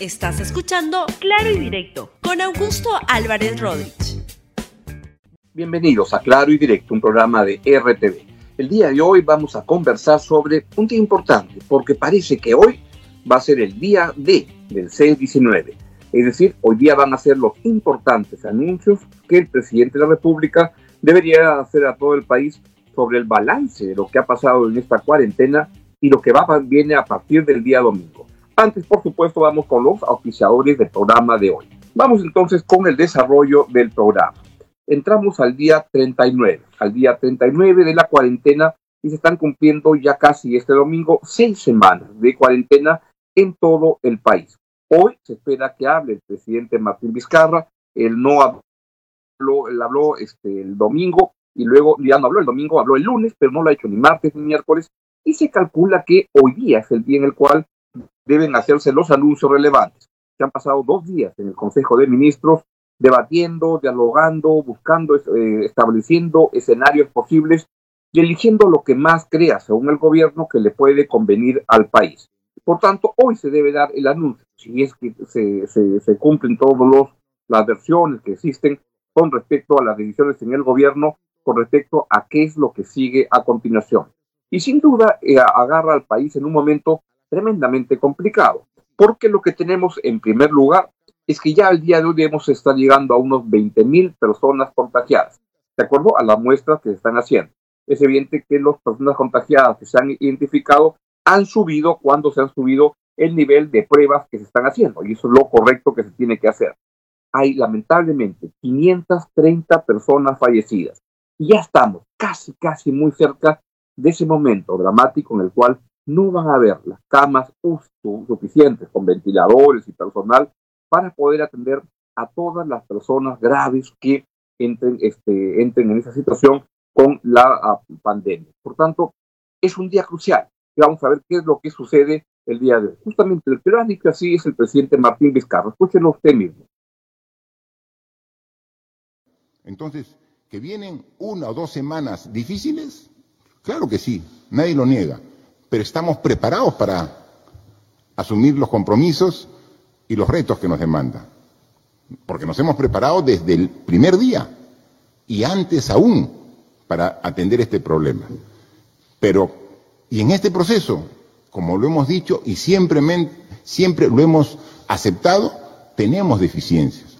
Estás escuchando Claro y Directo con Augusto Álvarez Rodríguez. Bienvenidos a Claro y Directo, un programa de RTV. El día de hoy vamos a conversar sobre un día importante, porque parece que hoy va a ser el día D del C-19. Es decir, hoy día van a ser los importantes anuncios que el presidente de la República debería hacer a todo el país sobre el balance de lo que ha pasado en esta cuarentena y lo que va viene a partir del día domingo. Antes, por supuesto, vamos con los auspiciadores del programa de hoy. Vamos entonces con el desarrollo del programa. Entramos al día 39, al día 39 de la cuarentena y se están cumpliendo ya casi este domingo seis semanas de cuarentena en todo el país. Hoy se espera que hable el presidente Martín Vizcarra. Él no habló, él habló este, el domingo y luego ya no habló el domingo, habló el lunes, pero no lo ha hecho ni martes ni miércoles. Y se calcula que hoy día es el día en el cual deben hacerse los anuncios relevantes. Se han pasado dos días en el Consejo de Ministros debatiendo, dialogando, buscando, eh, estableciendo escenarios posibles y eligiendo lo que más crea, según el gobierno, que le puede convenir al país. Por tanto, hoy se debe dar el anuncio, si es que se, se, cumplen todas las versiones que existen con respecto a las decisiones en el gobierno, con respecto a qué es lo que sigue a continuación. Y sin duda eh, agarra al país en un momento tremendamente complicado, porque lo que tenemos en primer lugar es que ya al día de hoy debemos estar llegando a unos 20.000 personas contagiadas, de acuerdo a las muestras que se están haciendo. Es evidente que las personas contagiadas que se han identificado han subido cuando se han subido el nivel de pruebas que se están haciendo, y eso es lo correcto que se tiene que hacer. Hay lamentablemente 530 personas fallecidas, y ya estamos casi, casi muy cerca de ese momento dramático en el cual no van a haber las camas suficientes con ventiladores y personal para poder atender a todas las personas graves que entren, este, entren en esa situación con la ah, pandemia. Por tanto, es un día crucial y vamos a ver qué es lo que sucede el día de hoy. Justamente el que lo ha dicho así es el presidente Martín Vizcarra. Escúchenlo usted mismo. Entonces, ¿que vienen una o dos semanas difíciles? Claro que sí, nadie lo niega pero estamos preparados para asumir los compromisos y los retos que nos demanda. Porque nos hemos preparado desde el primer día y antes aún para atender este problema. Pero, y en este proceso, como lo hemos dicho y siempre, siempre lo hemos aceptado, tenemos deficiencias.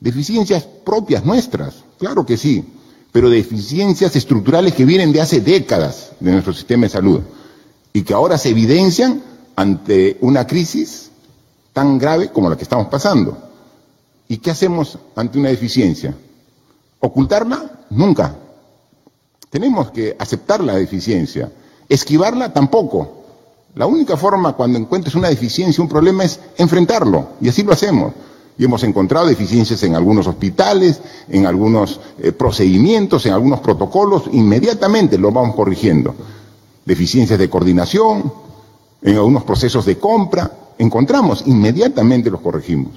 Deficiencias propias nuestras, claro que sí, pero deficiencias estructurales que vienen de hace décadas de nuestro sistema de salud y que ahora se evidencian ante una crisis tan grave como la que estamos pasando. ¿Y qué hacemos ante una deficiencia? ¿Ocultarla? Nunca. Tenemos que aceptar la deficiencia. Esquivarla tampoco. La única forma cuando encuentres una deficiencia, un problema, es enfrentarlo. Y así lo hacemos. Y hemos encontrado deficiencias en algunos hospitales, en algunos eh, procedimientos, en algunos protocolos. Inmediatamente lo vamos corrigiendo deficiencias de coordinación, en algunos procesos de compra, encontramos, inmediatamente los corregimos.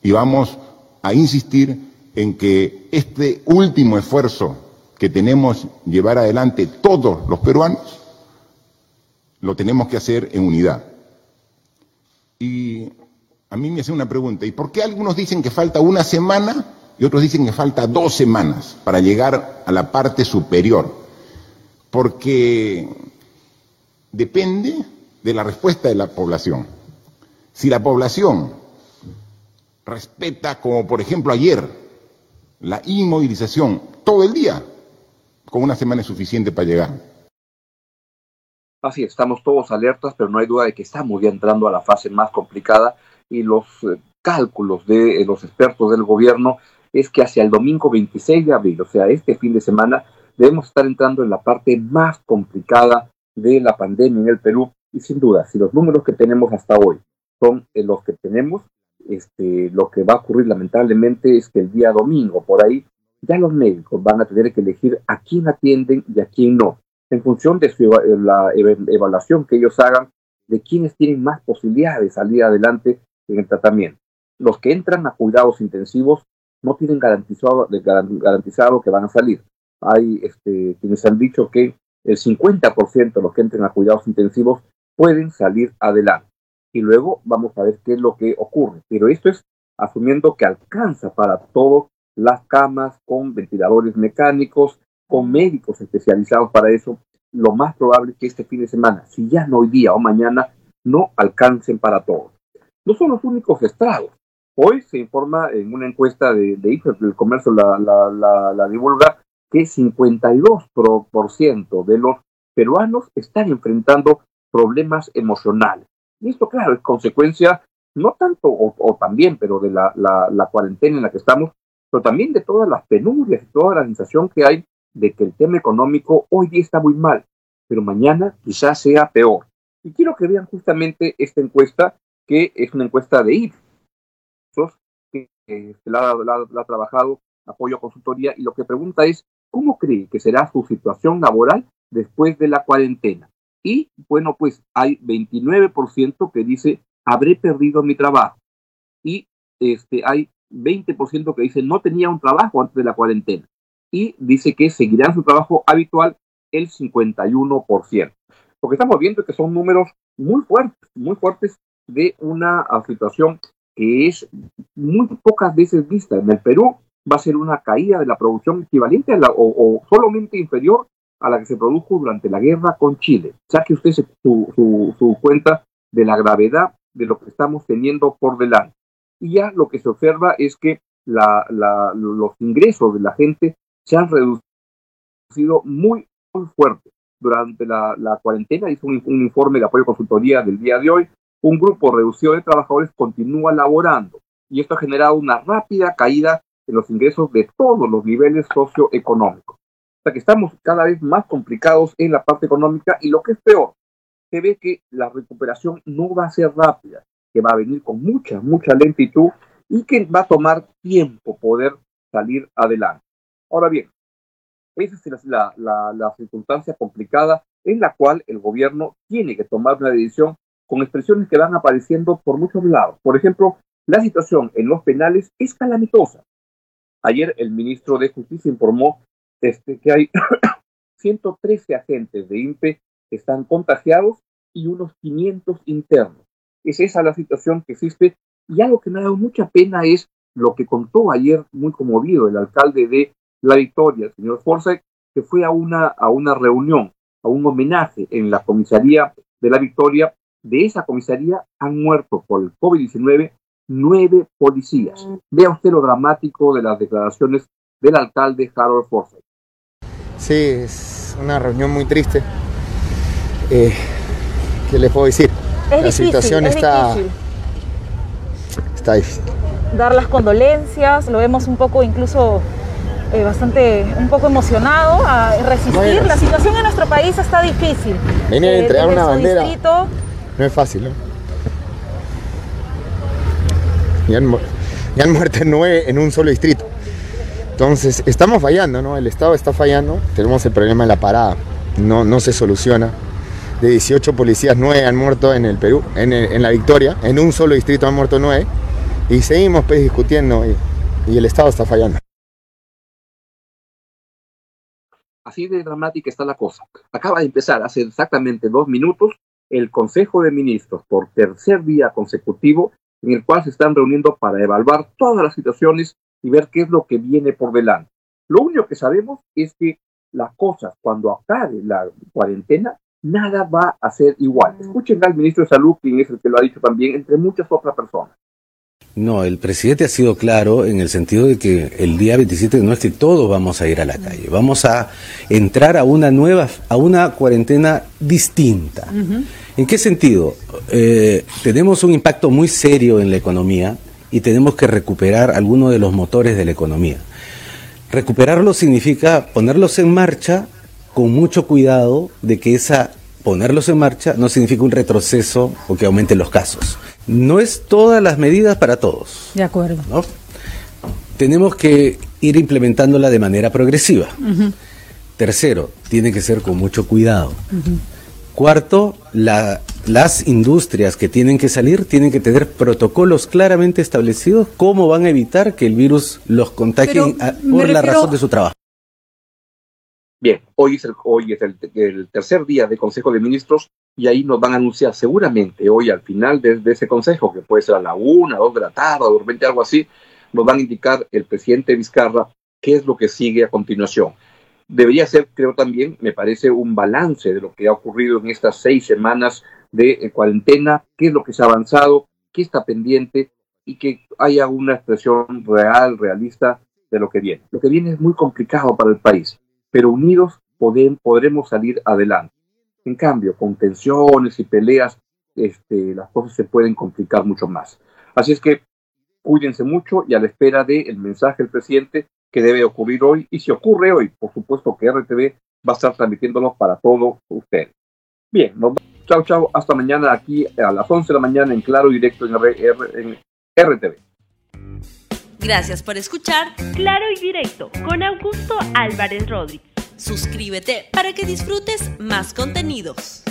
Y vamos a insistir en que este último esfuerzo que tenemos llevar adelante todos los peruanos, lo tenemos que hacer en unidad. Y a mí me hace una pregunta, ¿y por qué algunos dicen que falta una semana y otros dicen que falta dos semanas para llegar a la parte superior? Porque depende de la respuesta de la población. Si la población respeta, como por ejemplo ayer, la inmovilización todo el día, con una semana es suficiente para llegar. Así, estamos todos alertas, pero no hay duda de que estamos ya entrando a la fase más complicada y los eh, cálculos de eh, los expertos del gobierno es que hacia el domingo 26 de abril, o sea, este fin de semana, debemos estar entrando en la parte más complicada de la pandemia en el Perú y sin duda, si los números que tenemos hasta hoy son eh, los que tenemos, este, lo que va a ocurrir lamentablemente es que el día domingo, por ahí, ya los médicos van a tener que elegir a quién atienden y a quién no, en función de su, eh, la evaluación que ellos hagan de quiénes tienen más posibilidades de salir adelante en el tratamiento. Los que entran a cuidados intensivos no tienen garantizado, garantizado que van a salir. Hay este, quienes han dicho que el 50% de los que entren a cuidados intensivos pueden salir adelante. y luego vamos a ver qué es lo que ocurre. Pero esto es asumiendo que alcanza para todas las camas con ventiladores mecánicos, con médicos especializados para eso. Lo más probable es que este fin de semana, si ya no hoy día o mañana, no alcancen para todos. No son los únicos estragos. Hoy se informa en una encuesta de, de el comercio la, la, la, la divulga, que 52% de los peruanos están enfrentando problemas emocionales. Y esto, claro, es consecuencia no tanto o, también, pero de la, la, cuarentena en la que estamos, pero también de todas las penurias y toda la sensación que hay de que el tema económico hoy día está muy mal, pero mañana quizás sea peor. Y quiero que vean justamente esta encuesta, que es una encuesta de Ipsos, que la, ha trabajado Apoyo Consultoría, y lo que pregunta es, ¿cómo cree que será su situación laboral después de la cuarentena? Y bueno, pues hay 29% que dice habré perdido mi trabajo. Y este, hay 20% que dice no tenía un trabajo antes de la cuarentena. Y dice que seguirá en su trabajo habitual el 51%. Lo que estamos viendo es que son números muy fuertes, muy fuertes de una situación que es muy pocas veces vista. En el Perú va a ser una caída de la producción equivalente a la, o, solamente inferior a la que se produjo durante la guerra con Chile. Saque usted su, su, su cuenta de la gravedad de lo que estamos teniendo por delante. Y ya lo que se observa es que la, los ingresos de la gente se han reducido muy, muy fuerte. Durante la, cuarentena hizo un, informe de apoyo a consultoría del día de hoy. Un grupo reducido de trabajadores continúa laborando y esto ha generado una rápida caída en los ingresos de todos los niveles socioeconómicos. O sea que estamos cada vez más complicados en la parte económica y lo que es peor, se ve que la recuperación no va a ser rápida, que va a venir con mucha, mucha lentitud y que va a tomar tiempo poder salir adelante. Ahora bien, esa es la, la, circunstancia complicada en la cual el gobierno tiene que tomar una decisión con expresiones que van apareciendo por muchos lados. Por ejemplo, la situación en los penales es calamitosa. Ayer el ministro de Justicia informó este, que hay 113 agentes de INPE están contagiados y unos 500 internos. Es esa la situación que existe y algo que me ha dado mucha pena es lo que contó ayer muy conmovido el alcalde de La Victoria, el señor Forsyth, que fue a una, a una reunión, a un homenaje en la comisaría de La Victoria. De esa comisaría han muerto por el COVID-19 nueve policías. Vea usted lo dramático de las declaraciones del alcalde Harold Forsyth. Sí, es una reunión muy triste eh, ¿qué les puedo decir? la situación está, difícil. está difícil. Dar las condolencias, lo vemos un poco incluso eh, bastante, un poco emocionado a resistir. la situación en nuestro país está difícil. Venir a eh, entregar una bandera no es fácil, ¿no? Y han, han muerto nueve en un solo distrito. Entonces, estamos fallando, ¿no? El Estado está fallando, tenemos el problema de la parada, no, no se soluciona de 18 policías, 9 han muerto en el Perú, en, la Victoria, en un solo distrito han muerto 9, y seguimos pues, discutiendo y, y el Estado está fallando. Así de dramática está la cosa. Acaba de empezar hace exactamente dos minutos el Consejo de Ministros por tercer día consecutivo en el cual se están reuniendo para evaluar todas las situaciones y ver qué es lo que viene por delante. Lo único que sabemos es que las cosas cuando acabe la cuarentena nada va a ser igual. Escuchen al ministro de Salud, quien es el que lo ha dicho también, entre muchas otras personas. No, el presidente ha sido claro en el sentido de que el día 27 no es que todos vamos a ir a la calle, vamos a entrar a una nueva, a una cuarentena distinta. ¿En qué sentido? Eh, tenemos un impacto muy serio en la economía y tenemos que recuperar algunos de los motores de la economía. Recuperarlo significa ponerlos en marcha con mucho cuidado de que esa ponerlos en marcha no significa un retroceso o que aumenten los casos. No es todas las medidas para todos. De acuerdo. Tenemos que ir implementándola de manera progresiva. Tercero, tiene que ser con mucho cuidado. Cuarto, las industrias que tienen que salir tienen que tener protocolos claramente establecidos cómo van a evitar que el virus los contagie por la razón de su trabajo. Bien, hoy es, el, hoy es el, tercer día del Consejo de Ministros y ahí nos van a anunciar seguramente hoy al final de, ese consejo, que puede ser a la una, dos de la tarde, o de repente algo así, nos van a indicar el presidente Vizcarra qué es lo que sigue a continuación. Debería ser, creo también, me parece, un balance de lo que ha ocurrido en estas seis semanas de eh, cuarentena, qué es lo que se ha avanzado, qué está pendiente y que haya una expresión real, realista de lo que viene. Lo que viene es muy complicado para el país, pero unidos podremos salir adelante. En cambio, con tensiones y peleas, este, las cosas se pueden complicar mucho más. Así es que cuídense mucho y a la espera del mensaje del presidente que debe ocurrir hoy. Y si ocurre hoy, por supuesto que RTV va a estar transmitiéndolo para todos ustedes. Bien, nos chao, chao, hasta mañana aquí a las 11 de la mañana en Claro Directo en, en RTV. Gracias por escuchar Claro y Directo con Augusto Álvarez Rodríguez. Suscríbete para que disfrutes más contenidos.